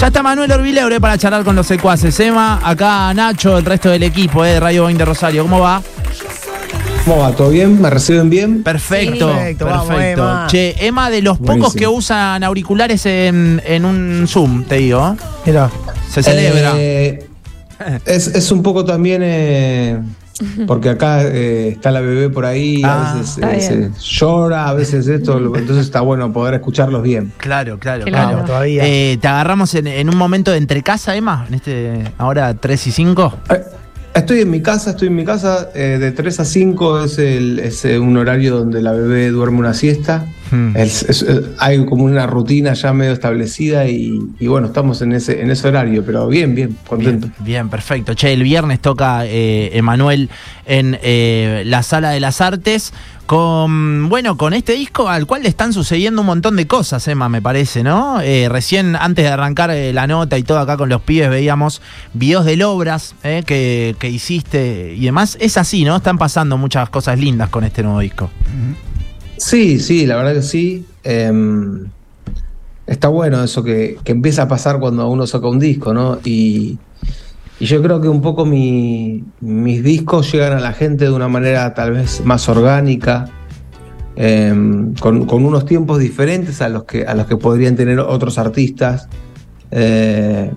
Ya está Manuel Orbileure para charlar con los secuaces. Emma, acá Nacho, el resto del equipo eh, de Radio 20 Rosario. ¿Cómo va? ¿Cómo va? ¿Todo bien? ¿Me reciben bien? Perfecto, Sí. Perfecto, perfecto. vamos, Emma. Che, Emma, de los pocos que usan auriculares en, en un Zoom, te digo. ¿eh? Mira. Se celebra. Eh, es, es un poco también eh, porque acá eh, está la bebé por ahí, Ah, a veces está eh, se llora, a veces esto, entonces está bueno poder escucharlos bien. Claro, claro, Claro. claro. Todavía. Eh, ¿Te agarramos en, en un momento de entre casa, Emma? En este, ahora 3 y 5. Eh, Estoy en mi casa, estoy en mi casa, eh, de 3 a 5 es, el, es un horario donde la bebé duerme una siesta. Hmm. Es- es- hay como una rutina ya medio establecida y, y bueno, estamos en ese, en ese horario, pero bien, bien, contento. Bien, bien, perfecto. Che, el viernes toca eh, Emanuel en eh, la Sala de las Artes con, bueno, con este disco al cual le están sucediendo un montón de cosas, Emma, me parece, ¿no? Eh, recién, antes de arrancar eh, la nota y todo acá con los pibes, veíamos videos de obras eh, que, que hiciste y demás. Es así, ¿no? Están pasando muchas cosas lindas con este nuevo disco. Sí, sí, la verdad que sí. Em, está bueno eso que, que empieza a pasar cuando uno saca un disco, ¿no? Y, y yo creo que un poco mi- mis discos llegan a la gente de una manera tal vez más orgánica, em, con, con unos tiempos diferentes a los que, a los que podrían tener otros artistas. Eh,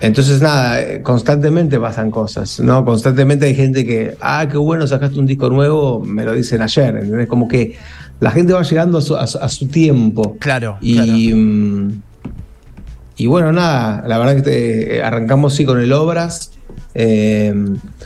entonces, nada, constantemente pasan cosas, ¿no? Constantemente hay gente que, ah, qué bueno, sacaste un disco nuevo, me lo dicen ayer, ¿entendés? Como que la gente va llegando a su, a su- a su tiempo. Claro, Y, mm, y bueno, nada, la verdad que te- arrancamos sí con el Obras. eh,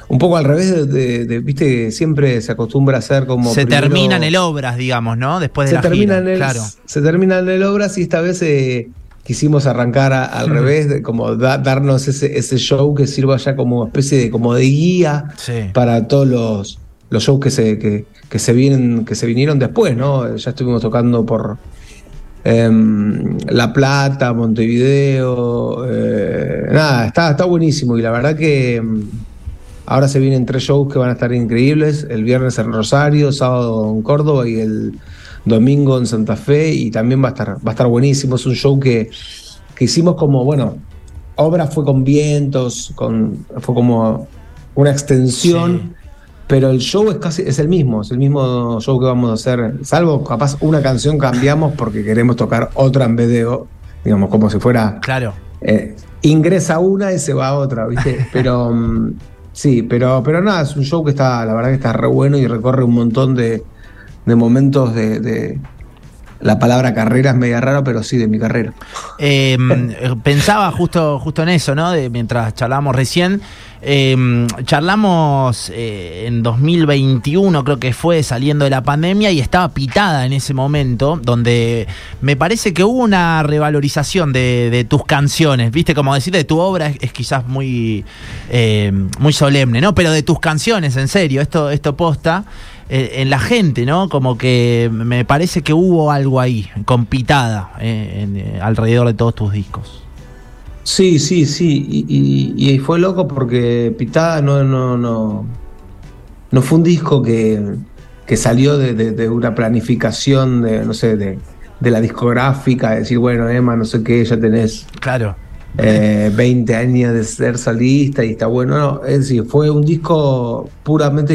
un poco al revés de, de- de- viste, siempre se acostumbra a hacer como. Se primero- termina en el Obras, digamos, ¿no? Después de se la termina, gira, en el, claro. se termina en el Obras y esta vez eh, quisimos arrancar a- al Mm. revés, de como da- darnos ese, ese show que sirva ya como especie de, como de guía Sí. para todos los, los shows que se, que, que se vienen, que se vinieron después, ¿no? Ya estuvimos tocando por em, La Plata, Montevideo, eh, nada, está, está buenísimo y la verdad que em, ahora se vienen tres shows que van a estar increíbles, el viernes en Rosario, sábado en Córdoba y el domingo en Santa Fe y también va a estar, va a estar buenísimo, es un show que, que hicimos como, bueno, obra fue con vientos, con, fue como una extensión. Pero el show es casi es el mismo, es el mismo show que vamos a hacer, salvo capaz una canción cambiamos porque queremos tocar otra en vez de, digamos, como si fuera Claro. eh, ingresa una y se va a otra, ¿viste? Pero mm, sí, pero, pero nada, es un show que está, la verdad que está re bueno y recorre un montón de, de momentos de, de- La palabra carrera es media rara, pero sí de mi carrera. Eh, pensaba justo, justo en eso, ¿no? De, mientras charlábamos recién. Eh, charlamos eh, en 2021, creo que fue saliendo de la pandemia, y estaba pitada en ese momento, donde me parece que hubo una revalorización de, tus canciones, ¿viste? Como decir, de tu obra es, quizás muy, eh, muy solemne, ¿no? Pero de tus canciones, en serio, esto, esto posta. Eh, En la gente, ¿no? Como que me parece que hubo algo ahí, con pitada, eh, eh, alrededor de todos tus discos. Sí, sí, sí. Y, y- y fue loco porque Pitada no, no, no, no fue un disco que, que salió de, de- de una planificación de, no sé, de, de la discográfica, de decir, bueno, Emma, no sé qué, ya tenés Claro. eh, 20 años de ser solista y está bueno. No, es decir, fue un disco puramente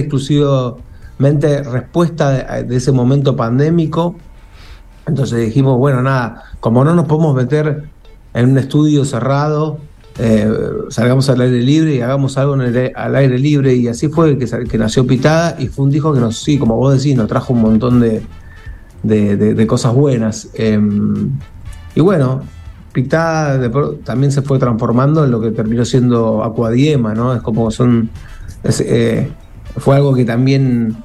exclusivamente respuesta de, ese momento pandémico. Entonces dijimos, bueno, nada, como no nos podemos meter en un estudio cerrado, eh, salgamos al aire libre y hagamos algo en el- al aire libre. Y así fue que, que nació Pitada y fue un disco que nos, sí, como vos decís, nos trajo un montón de, de- cosas buenas. Eh, y bueno, Pitada también se fue transformando en lo que terminó siendo Acuadiema, ¿no? Es como son. eh, fue algo que también.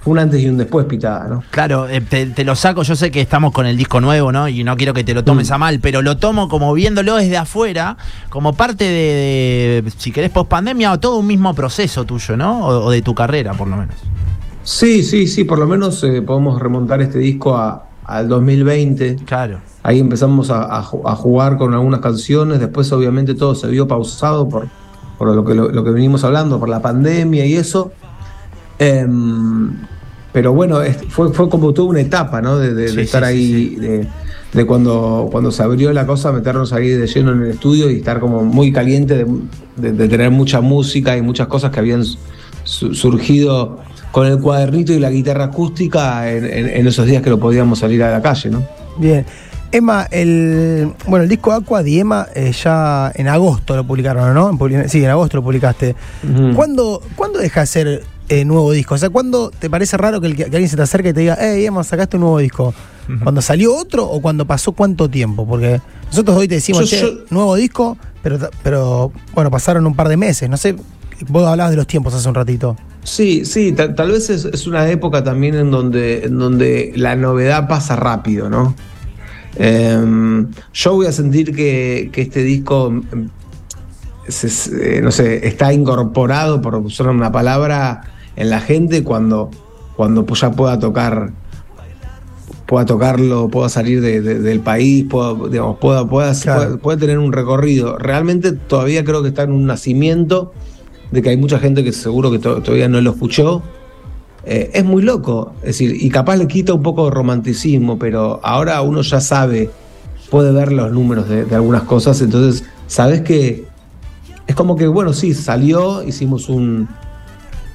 Fue un antes y un después, Pitada, ¿no? Claro, eh, te, te lo saco, yo sé que estamos con el disco nuevo, ¿no? Y no quiero que te lo tomes Mm. a mal, pero lo tomo como viéndolo desde afuera, como parte de, de, si querés, post pandemia o todo un mismo proceso tuyo, ¿no? O, o de tu carrera, por lo menos. Sí, sí, sí, por lo menos eh, podemos remontar este disco a- al 2020. Claro. Ahí empezamos a, a ju- a jugar con algunas canciones, después obviamente todo se vio pausado por, por lo, que, lo, lo que venimos hablando, por la pandemia y eso. Em, pero bueno, es- fue, fue como toda una etapa, ¿no? De, de- estar sí, ahí, sí, De, de cuando, cuando se abrió la cosa, meternos ahí de lleno en el estudio y estar como muy caliente de, de tener mucha música y muchas cosas que habían surgido con el cuadernito y la guitarra acústica en, esos días que lo podíamos salir a la calle, ¿no? Bien. Emma, el bueno, el disco Aqua de Emma eh, ya en agosto lo publicaron, ¿no? sí, en agosto lo publicaste. ¿Cuándo, deja de ser eh, nuevo disco? O sea, ¿cuándo te parece raro que, alguien se te acerque y te diga, hey, Emma, sacaste un nuevo disco? ¿Cuando salió otro o cuando pasó cuánto tiempo? Porque nosotros hoy te decimos, che, nuevo disco, pero, pero bueno, pasaron un par de meses, no sé, vos hablabas de los tiempos hace un ratito. Sí, sí, tal, vez es, una época también en donde, en donde la novedad pasa rápido, ¿no? Em, yo voy a sentir que, este disco, em, eh, no sé, está incorporado, por usar una palabra, en la gente cuando, cuando ya pueda tocar pueda tocarlo, pueda salir del país, pueda, digamos, pueda, pueda, tener un recorrido. Realmente todavía creo que está en un nacimiento de que hay mucha gente que seguro que todavía no lo escuchó. Eh, es muy loco, es decir, y capaz le quita un poco de romanticismo, pero ahora uno ya sabe, puede ver los números de, algunas cosas, entonces sabes que es como que, bueno, sí, salió, hicimos un,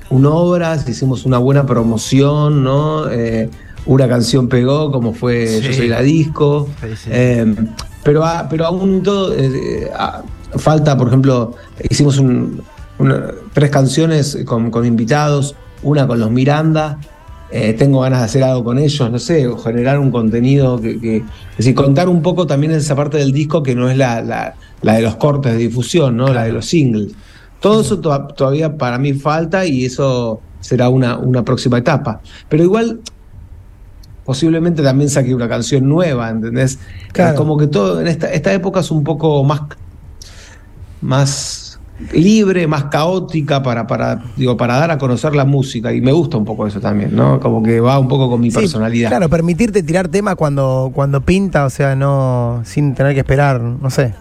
un obras, hicimos una buena promoción, ¿no? Eh, una canción pegó, como fue Yo Soy la Disco. Eh, pero, pero aún todo, falta, por ejemplo, hicimos un, tres canciones con, invitados, una con los Miranda. Eh, tengo ganas de hacer algo con ellos, no sé, generar un contenido que, es decir, contar un poco también esa parte del disco que no es la, la, de los cortes de difusión, ¿no? La de los singles. Todo eso todavía para mí falta y eso será una, una próxima etapa. Pero igual, posiblemente también saque una canción nueva, ¿entendés? Como que todo en esta, esta época es un poco más, más libre, más caótica para, para, digo, para dar a conocer la música. Y me gusta un poco eso también, ¿no? Como que va un poco con mi personalidad. Claro, permitirte tirar temas cuando, cuando pinta, o sea, no sin tener que esperar, no sé,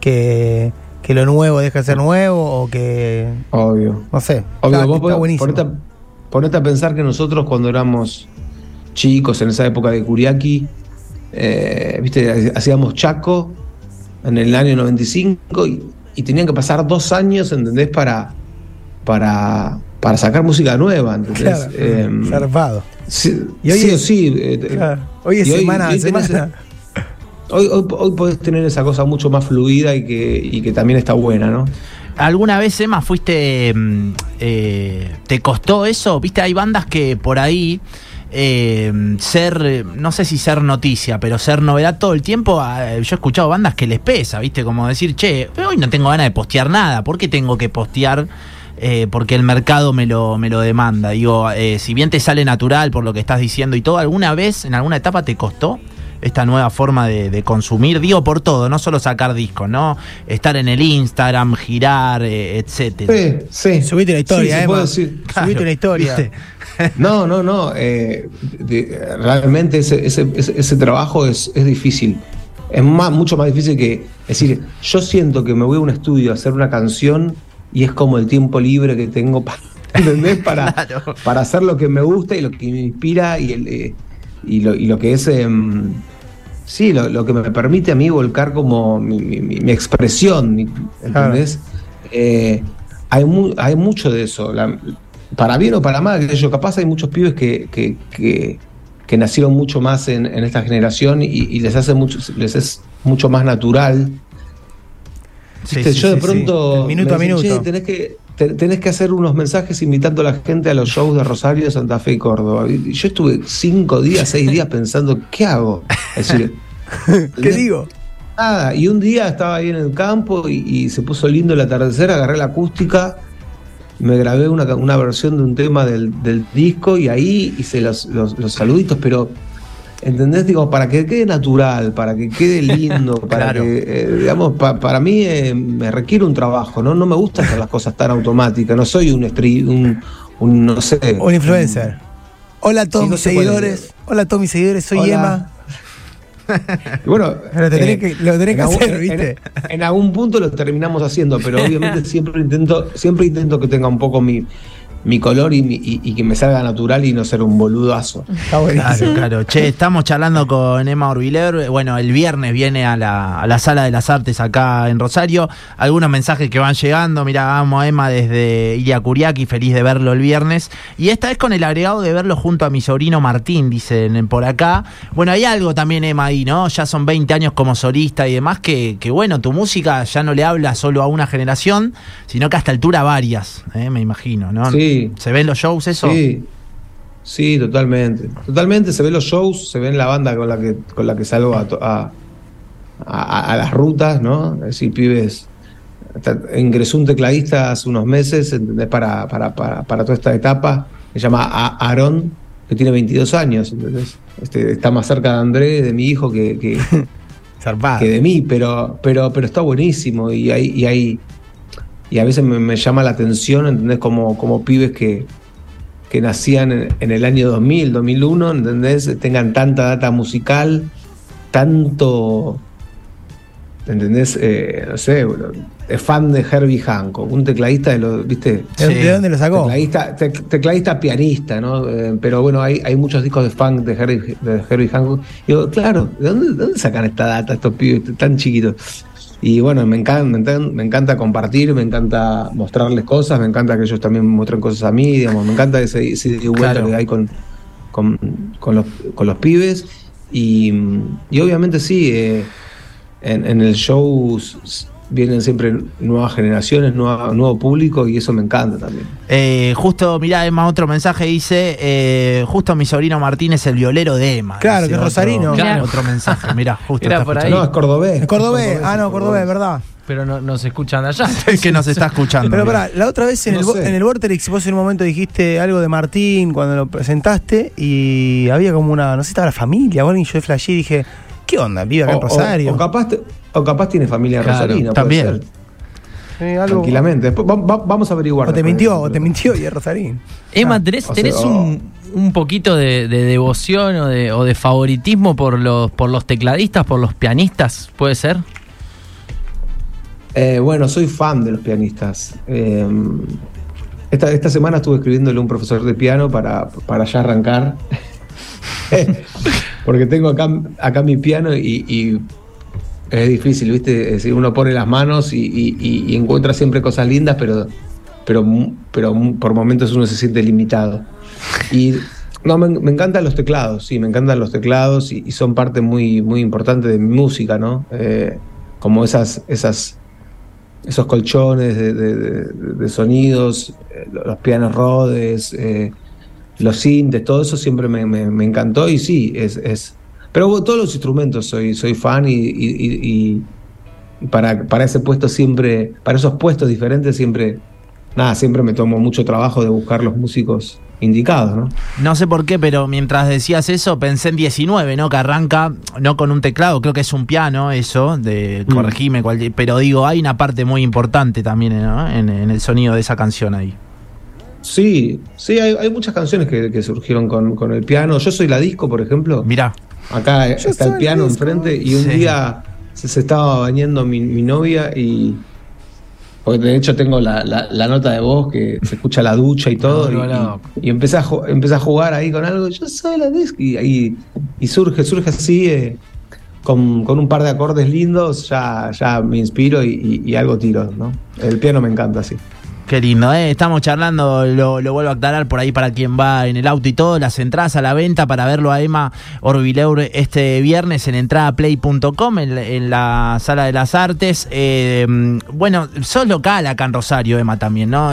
que, que lo nuevo deje de ser nuevo o que. Obvio. No sé. Obvio, vos ponete, a, pensar que nosotros cuando éramos chicos en esa época de Curiaki, eh, viste, hacíamos Chaco en el año 95 y y tenían que pasar dos años, ¿entendés? Para, para, para sacar música nueva, ¿entendés? Em, sí, y hoy sí, sí. Eh, hoy es semana, hoy, semana. Hoy, hoy, podés tener esa cosa mucho más fluida y que, y que también está buena, ¿no? ¿Alguna vez, Emma, fuiste. Mm, eh, ¿Te costó eso? Viste, hay bandas que por ahí eh, ser, no sé si ser noticia, pero ser novedad todo el tiempo. Ah, yo he escuchado bandas que les pesa, ¿viste? Como decir, che, hoy no tengo ganas de postear nada, ¿por qué tengo que postear? Eh, porque el mercado me lo, me lo demanda. Digo, eh, si bien te sale natural por lo que estás diciendo y todo, ¿alguna vez, en alguna etapa te costó? Esta nueva forma de, consumir, digo por todo, no solo sacar discos, ¿no? Estar en el Instagram, girar, eh, etcétera. Sí, sí. Subite la historia, sí, Subite la historia. No, no, no. Eh, realmente ese, ese, ese, trabajo es, es difícil. Es más, mucho más difícil que. Es decir, yo siento que me voy a un estudio a hacer una canción y es como el tiempo libre que tengo para. ¿Entendés? Para, para hacer lo que me gusta y lo que me inspira y, el, eh, y, lo, y lo que es. Em, sí, lo, que me permite a mí volcar como mi, expresión. ¿Entendés? Eh, hay, hay mucho de eso. La, para bien o para mal, que yo capaz hay muchos pibes que, que, nacieron mucho más en, esta generación y, les hace mucho, les es mucho más natural. yo de pronto minuto a minuto. tenés que, tenés que hacer unos mensajes invitando a la gente a los shows de Rosario, Santa Fe y Córdoba. Y yo estuve cinco días, seis días pensando, ¿qué hago? Es decir, ¿qué digo? Nada, y un día estaba ahí en el campo y, y se puso lindo el atardecer, agarré la acústica me grabé una, una versión de un tema del, disco y ahí hice los, los, saluditos, pero ¿entendés? Digo, para que quede natural, para que quede lindo, para que, eh, digamos, para mí eh, me requiere un trabajo, ¿no? No me gusta hacer las cosas tan automáticas, no soy un, un, un no sé. Un influencer. Hola a todos mis seguidores. Hola a todos mis seguidores, soy Emma. bueno, lo tenés eh, que, lo hacer, ¿viste? En, algún punto lo terminamos haciendo, pero obviamente siempre intento, siempre intento que tenga un poco mi, mi color y, y, que me salga natural y no ser un boludazo. Claro, claro. Che, estamos charlando con Emma Orbiler. Bueno, el viernes viene a la, a la Sala de las Artes acá en Rosario. Algunos mensajes que van llegando. Mira, vamos a Emma desde Ilia Curiaki, feliz de verlo el viernes. Y esta vez con el agregado de verlo junto a mi sobrino Martín, dicen por acá. Bueno, hay algo también, Emma, ahí, ¿no? Ya son 20 años como solista y demás, que, que bueno, tu música ya no le habla solo a una generación, sino que hasta altura varias, ¿eh? me imagino, ¿no? Sí. ¿Se ven los shows eso? Sí. Sí, totalmente. Totalmente se ven los shows, se ven la banda con la que, con la que salgo a, a, las rutas, ¿no? Es decir, pibes. Ingresó un tecladista hace unos meses, ¿entendés? Para, para, para, para toda esta etapa. Se llama Aaron, que tiene 22 años, ¿entendés? Este, está más cerca de André, de mi hijo, que, que, que de mí, pero, pero, pero está buenísimo y hay, y hay y a veces me, llama la atención, ¿entendés? Como, como pibes que, que nacían en, el año 2000, 2001, ¿entendés? Tengan tanta data musical, tanto, ¿entendés? Eh, no sé, es fan de Herbie Hancock, un tecladista de los, ¿viste? ¿De, dónde lo sacó? Tecladista, pianista, ¿no? Eh, pero bueno, hay, hay muchos discos de fan de Herbie, de Herbie Hancock. Y digo, claro, ¿de dónde, ¿de dónde sacan esta data estos pibes tan chiquitos? Y bueno, me encanta, me encanta, compartir, me encanta mostrarles cosas, me encanta que ellos también muestren cosas a mí, digamos, me encanta ese, ese vuelta que hay con, con, los, con los pibes. Y, y obviamente sí, eh, en, en, el show vienen siempre nuevas generaciones, nuevo público y eso me encanta también. Eh, justo, mirá, Emma, otro mensaje dice, eh, justo mi sobrino Martín es el violero de Emma. Claro, que es Rosarino. Claro. Otro mensaje, mirá, justo. Por ahí. No, es cordobés. Es cordobés, ah, no, cordobés, verdad. Pero no, nos escuchan allá. Es que nos está escuchando. Pero pará, la otra vez en, el, en el Vorterix vos en un momento dijiste algo de Martín cuando lo presentaste y había como una, no sé si estaba la familia o alguien, yo de flashé y dije, ¿qué onda? Vive acá en Rosario. O, capaz, o capaz tiene familia rosarina. También. Tranquilamente. vamos a averiguar. O te mintió, o te mintió y es Rosarín. Emma, ¿tenés, un, poquito de, devoción o de, o de, favoritismo por los, por los tecladistas, por los pianistas? ¿Puede ser? Eh, bueno, soy fan de los pianistas. Eh, esta, esta, semana estuve escribiéndole a un profesor de piano para, para ya arrancar. Porque tengo acá, acá mi piano y es difícil, ¿viste? Es uno pone las manos y, encuentra siempre cosas lindas, pero, pero, pero por momentos uno se siente limitado. Y no, me, encantan los teclados, sí, me encantan los teclados y, son parte muy, muy importante de mi música, ¿no? Eh, como esas, esas, esos colchones de, sonidos, eh, los pianos rodes, eh, los sintes, todo eso siempre me, encantó y sí, es pero todos los instrumentos soy, soy fan y, para, para ese puesto siempre, para esos puestos diferentes siempre, nada, siempre me tomo mucho trabajo de buscar los músicos indicados, ¿no? No sé por qué, pero mientras decías eso pensé en 19, ¿no? Que arranca no con un teclado, creo que es un piano eso, de mm. corregime, pero digo, hay una parte muy importante también ¿no? en, el sonido de esa canción ahí. Sí, sí, hay, muchas canciones que, surgieron con, con, el piano. Yo soy la disco, por ejemplo. Mirá. Acá está el piano enfrente y un día se, estaba bañando mi, novia y... Porque de hecho tengo la, nota de voz que se escucha la ducha y todo. y, empecé, a, a jugar ahí con algo. Yo soy la disc. Y, y, surge, surge así, eh, con, con, un par de acordes lindos, ya, ya me inspiro y, algo tiro. ¿no? El piano me encanta así. Qué lindo, ¿eh? Estamos charlando, lo, vuelvo a aclarar por ahí para quien va en el auto y todo, las entradas a la venta para verlo a Emma Orbileur este viernes en entradaplay.com en, la Sala de las Artes. Eh, bueno, sos local acá en Rosario, Emma, también, ¿no?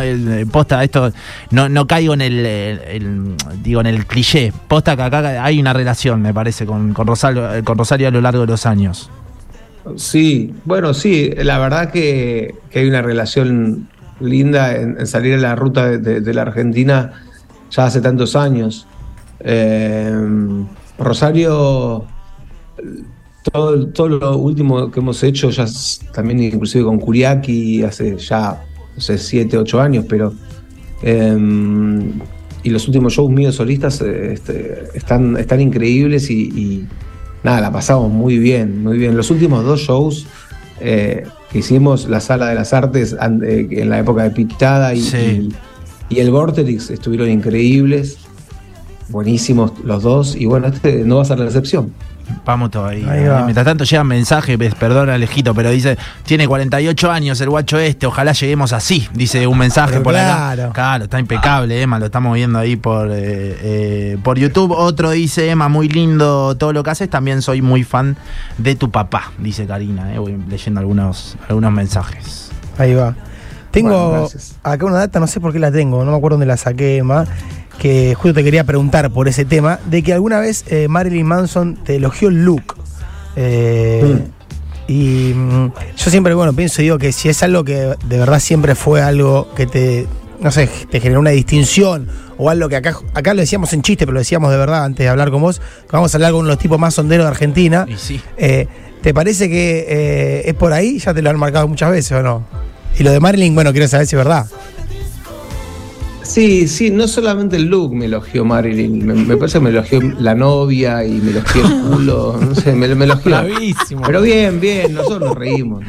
posta, esto, no, no caigo en el, digo, en el cliché. Posta que acá hay una relación, me parece, con, Rosario, a lo largo de los años. Sí, bueno, sí, la verdad que hay una relación linda en, salir a la ruta de, la Argentina ya hace tantos años. Eh, Rosario, todo, lo último que hemos hecho, ya también inclusive con Curiaki, hace ya, sé, 7, 8 años, pero... Eh, y los últimos shows míos solistas este, están, están increíbles y, nada, la pasamos muy bien, muy bien. Los últimos dos shows eh, hicimos la Sala de las Artes eh, en la época de Pitada y, y el Vorterix estuvieron increíbles, buenísimos los dos, y bueno, este no va a ser la excepción. Vamos todavía. Mientras tanto llegan mensajes, perdón Alejito, pero dice, tiene 48 años el guacho este, ojalá lleguemos así, dice un mensaje por claro. acá. Claro, está impecable, Emma, lo estamos viendo ahí por, eh, eh, por YouTube. Otro dice, Emma, muy lindo todo lo que haces, también soy muy fan de tu papá, dice Karina, eh, voy leyendo algunos, algunos mensajes. Ahí va. Tengo acá una data, no sé por qué la tengo, no me acuerdo dónde la saqué, Emma que justo te quería preguntar por ese tema, de que alguna vez eh, Marilyn Manson te elogió el look. Eh, y mm, yo siempre, bueno, pienso digo que si es algo que de verdad siempre fue algo que te, no sé, te generó una distinción o algo que acá, acá lo decíamos en chiste, pero lo decíamos de verdad antes de hablar con vos, que vamos a hablar con uno de los tipos más sonderos de Argentina. Eh, ¿Te parece que es por ahí? Ya te lo han marcado muchas veces o no? Y lo de Marilyn, bueno, quiero saber si es verdad. Sí, sí, no solamente el look me elogió Marilyn, me, parece que me elogió la novia y me elogió el culo, no sé, me, elogió. Pero bien, bien, nosotros nos reímos.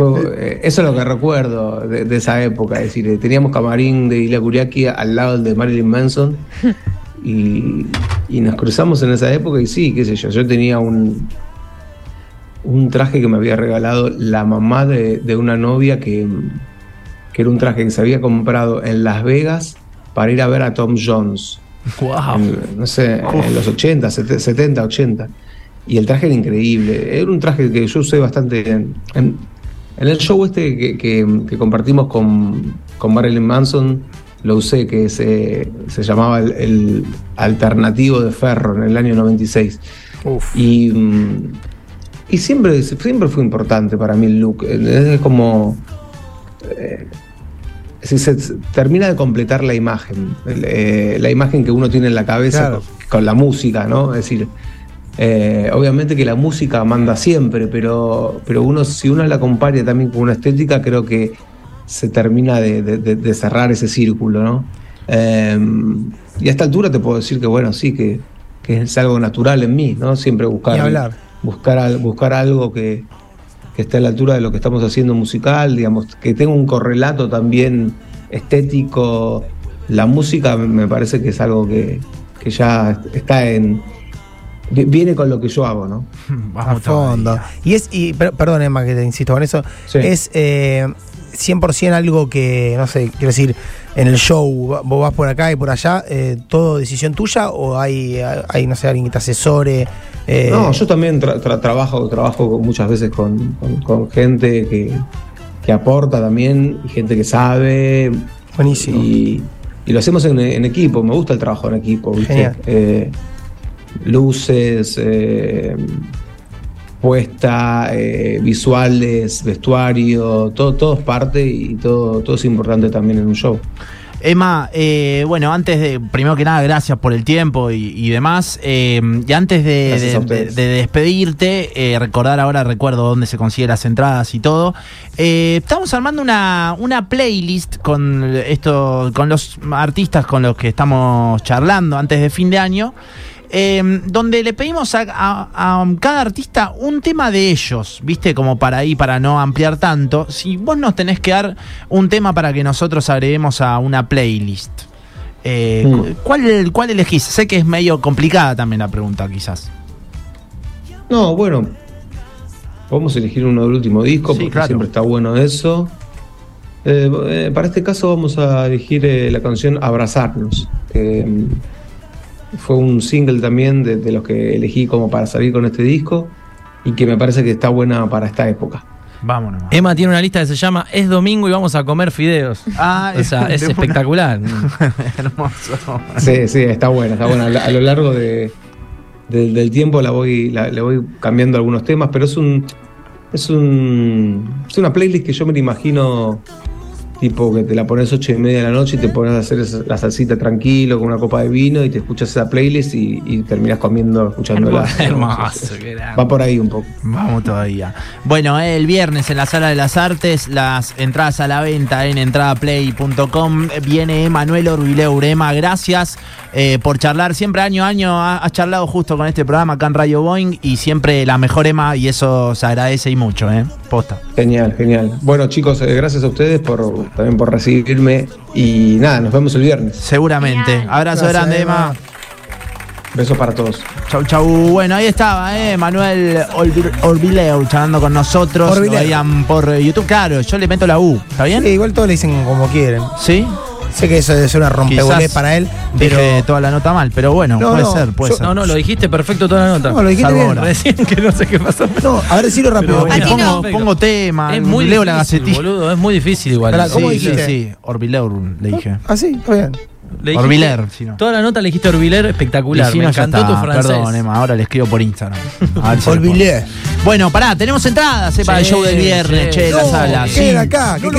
Eh, eso es lo que recuerdo de, esa época, es decir, teníamos camarín de Ilya Kuriaki al lado de Marilyn Manson y, nos cruzamos en esa época y sí, qué sé yo, yo tenía un, un traje que me había regalado la mamá de una novia que que era un traje que se había comprado en Las Vegas para ir a ver a Tom Jones. Wow. no sé, en los 80, 70, 80. Y el traje era increíble. Era un traje que yo usé bastante en, en, el show este que, compartimos con, con, Marilyn Manson. Lo usé, que se, se llamaba el, Alternativo de Ferro en el año 96. Y, y siempre, siempre fue importante para mí el look. Es como. Eh, si se termina de completar la imagen, eh, la imagen que uno tiene en la cabeza con, la música, ¿no? Es decir, eh, obviamente que la música manda siempre, pero, pero uno, si uno la acompaña también con una estética, creo que se termina de, cerrar ese círculo, ¿no? Em, y a esta altura te puedo decir que, bueno, sí, que, es algo natural en mí, ¿no? Siempre buscar, buscar, buscar algo que, que esté a la altura de lo que estamos haciendo musical, digamos, que tenga un correlato también estético. La música me parece que es algo que, ya está en, viene con lo que yo hago, ¿no? Vamos a fondo. Y es, y, perdón Emma que te insisto con eso, es eh, 100% algo que, no sé, quiero decir, en el show vos vas por acá y por allá, eh, ¿todo decisión tuya o hay, hay, no sé, alguien que te asesore? Eh, no, yo también trabajo, trabajo muchas veces con, gente que, aporta también y gente que sabe. Buenísimo. Y, lo hacemos en, equipo, me gusta el trabajo en equipo, ¿viste? Eh, luces, eh, puesta, visuales, vestuario, todo, todo es parte y todo, todo es importante también en un show. Emma, eh, bueno, antes de, primero que nada, gracias por el tiempo y, demás. Eh, y antes de, despedirte, eh, recordar ahora, recuerdo dónde se consiguen las entradas y todo. estamos armando una, una playlist con esto, con los artistas con los que estamos charlando antes de fin de año. Em, donde le pedimos a, cada artista un tema de ellos, ¿viste? Como para ahí, para no ampliar tanto. Si vos nos tenés que dar un tema para que nosotros agreguemos a una playlist, eh. ¿cuál, ¿cuál elegís? Sé que es medio complicada también la pregunta, quizás. No, bueno, vamos a elegir uno del último disco, porque siempre está bueno eso. Eh, eh, para este caso vamos a elegir la canción Abrazarnos fue un single también de, los que elegí como para salir con este disco y que me parece que está buena para esta época. Vámonos. Emma tiene una lista que se llama Es domingo y vamos a comer fideos. Ah, o sea, es espectacular. Hermoso. Sí, sí, está buena, está buena. A lo largo de, del tiempo la voy, le voy cambiando algunos temas, pero es un, es un, es una playlist que yo me la imagino tipo que te la pones ocho y media de la noche y te pones a hacer la salsita tranquilo con una copa de vino y te escuchas esa playlist y, y terminas comiendo, escuchándola. Hermoso, Va por ahí un poco. Vamos todavía. Bueno, el viernes en la Sala de las Artes, las entradas a la venta en entradaplay.com. Viene Emanuel Orbileur. Emma, gracias eh, por charlar. Siempre año a año has charlado justo con este programa acá en Radio Boeing y siempre la mejor Emma y eso se agradece y mucho, ¿eh? Posta. Genial, genial. Bueno, chicos, eh, gracias a ustedes por también por recibirme. Y nada, nos vemos el viernes. Seguramente. Genial. Abrazo Gracias, grande, Emma. Besos para todos. Chau, chau. Bueno, ahí estaba, eh, Manuel Orbi- Orbileu charlando con nosotros. Orbileu. Lo veían por eh, YouTube. Claro, yo le meto la U. ¿Está bien? Sí, igual todos le dicen como quieren. Sí. Sé que eso debe ser una rompebolés Quizás para él, pero. Dije toda la nota mal, pero bueno, No, puede no, ser, puede yo- ser. No, no, lo dijiste perfecto toda la nota. No, lo dijiste Salvo bien. ahora. Recién que no sé qué pasó. No, a ver, decirlo rápido. Pero pongo, no. pongo tema, Es muy leo difícil, la gacetilla. boludo, es muy difícil igual. Pará, ¿cómo sí, dijiste? sí, sí, Orbileur le dije. Ah, sí, está bien. Le dijiste- Orbiler, si no. Toda la nota le dijiste Orbiler espectacular. Si Me no, ya encantó está. tu francés. Perdón, Emma, ahora le escribo por Instagram. A ver si puedo. Bueno, pará, tenemos entradas eh, para el show del viernes, sí. che, en la No, sala. ¿qué sí. acá? ¿Qué